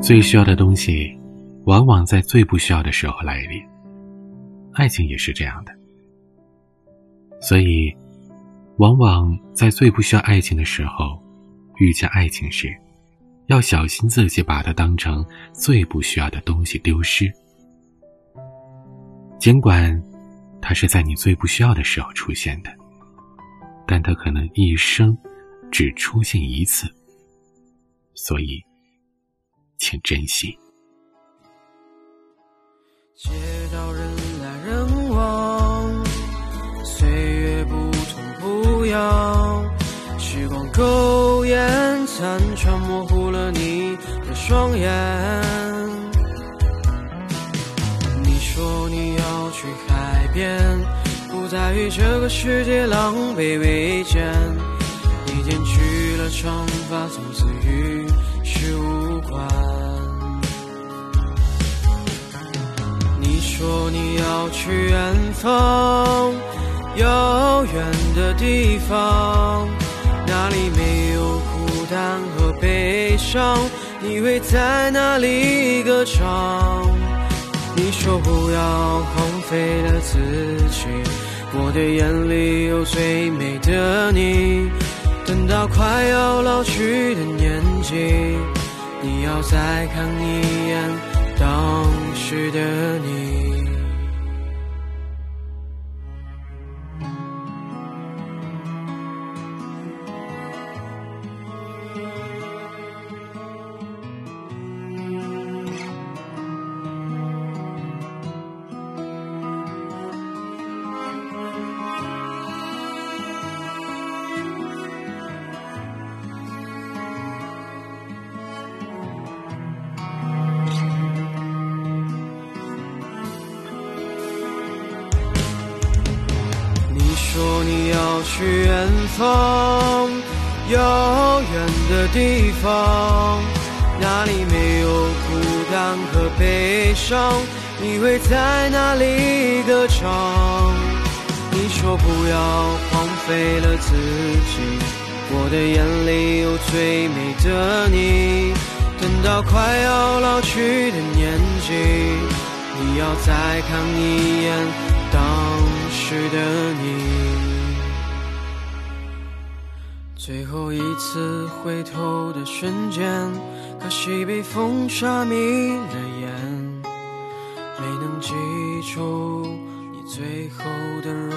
最需要的东西，往往在最不需要的时候来临。爱情也是这样的，所以，往往在最不需要爱情的时候，遇见爱情时，要小心自己把它当成最不需要的东西丢失。尽管，它是在你最不需要的时候出现的，但它可能一生只出现一次，所以，请珍惜。街道人来人往，岁月不痛不痒，时光苟延残喘，模糊了你的双眼。你说你要去海边，不再与这个世界狼狈为奸。你剪去了长发，从此与世无关。你说你要去远方，遥远的地方，那里没有孤单和悲伤？你会在哪里歌唱？你说不要荒废了自己，我的眼里有最美的你。等到快要老去的年纪，你要再看一眼当时的你。说你要去远方，遥远的地方，那里没有孤单和悲伤？你会在哪里歌唱？你说不要荒废了自己，我的眼里有最美的你。等到快要老去的年纪，你要再看一眼时的你。最后一次回头的瞬间，可惜被风沙迷了眼，没能记住你最后的容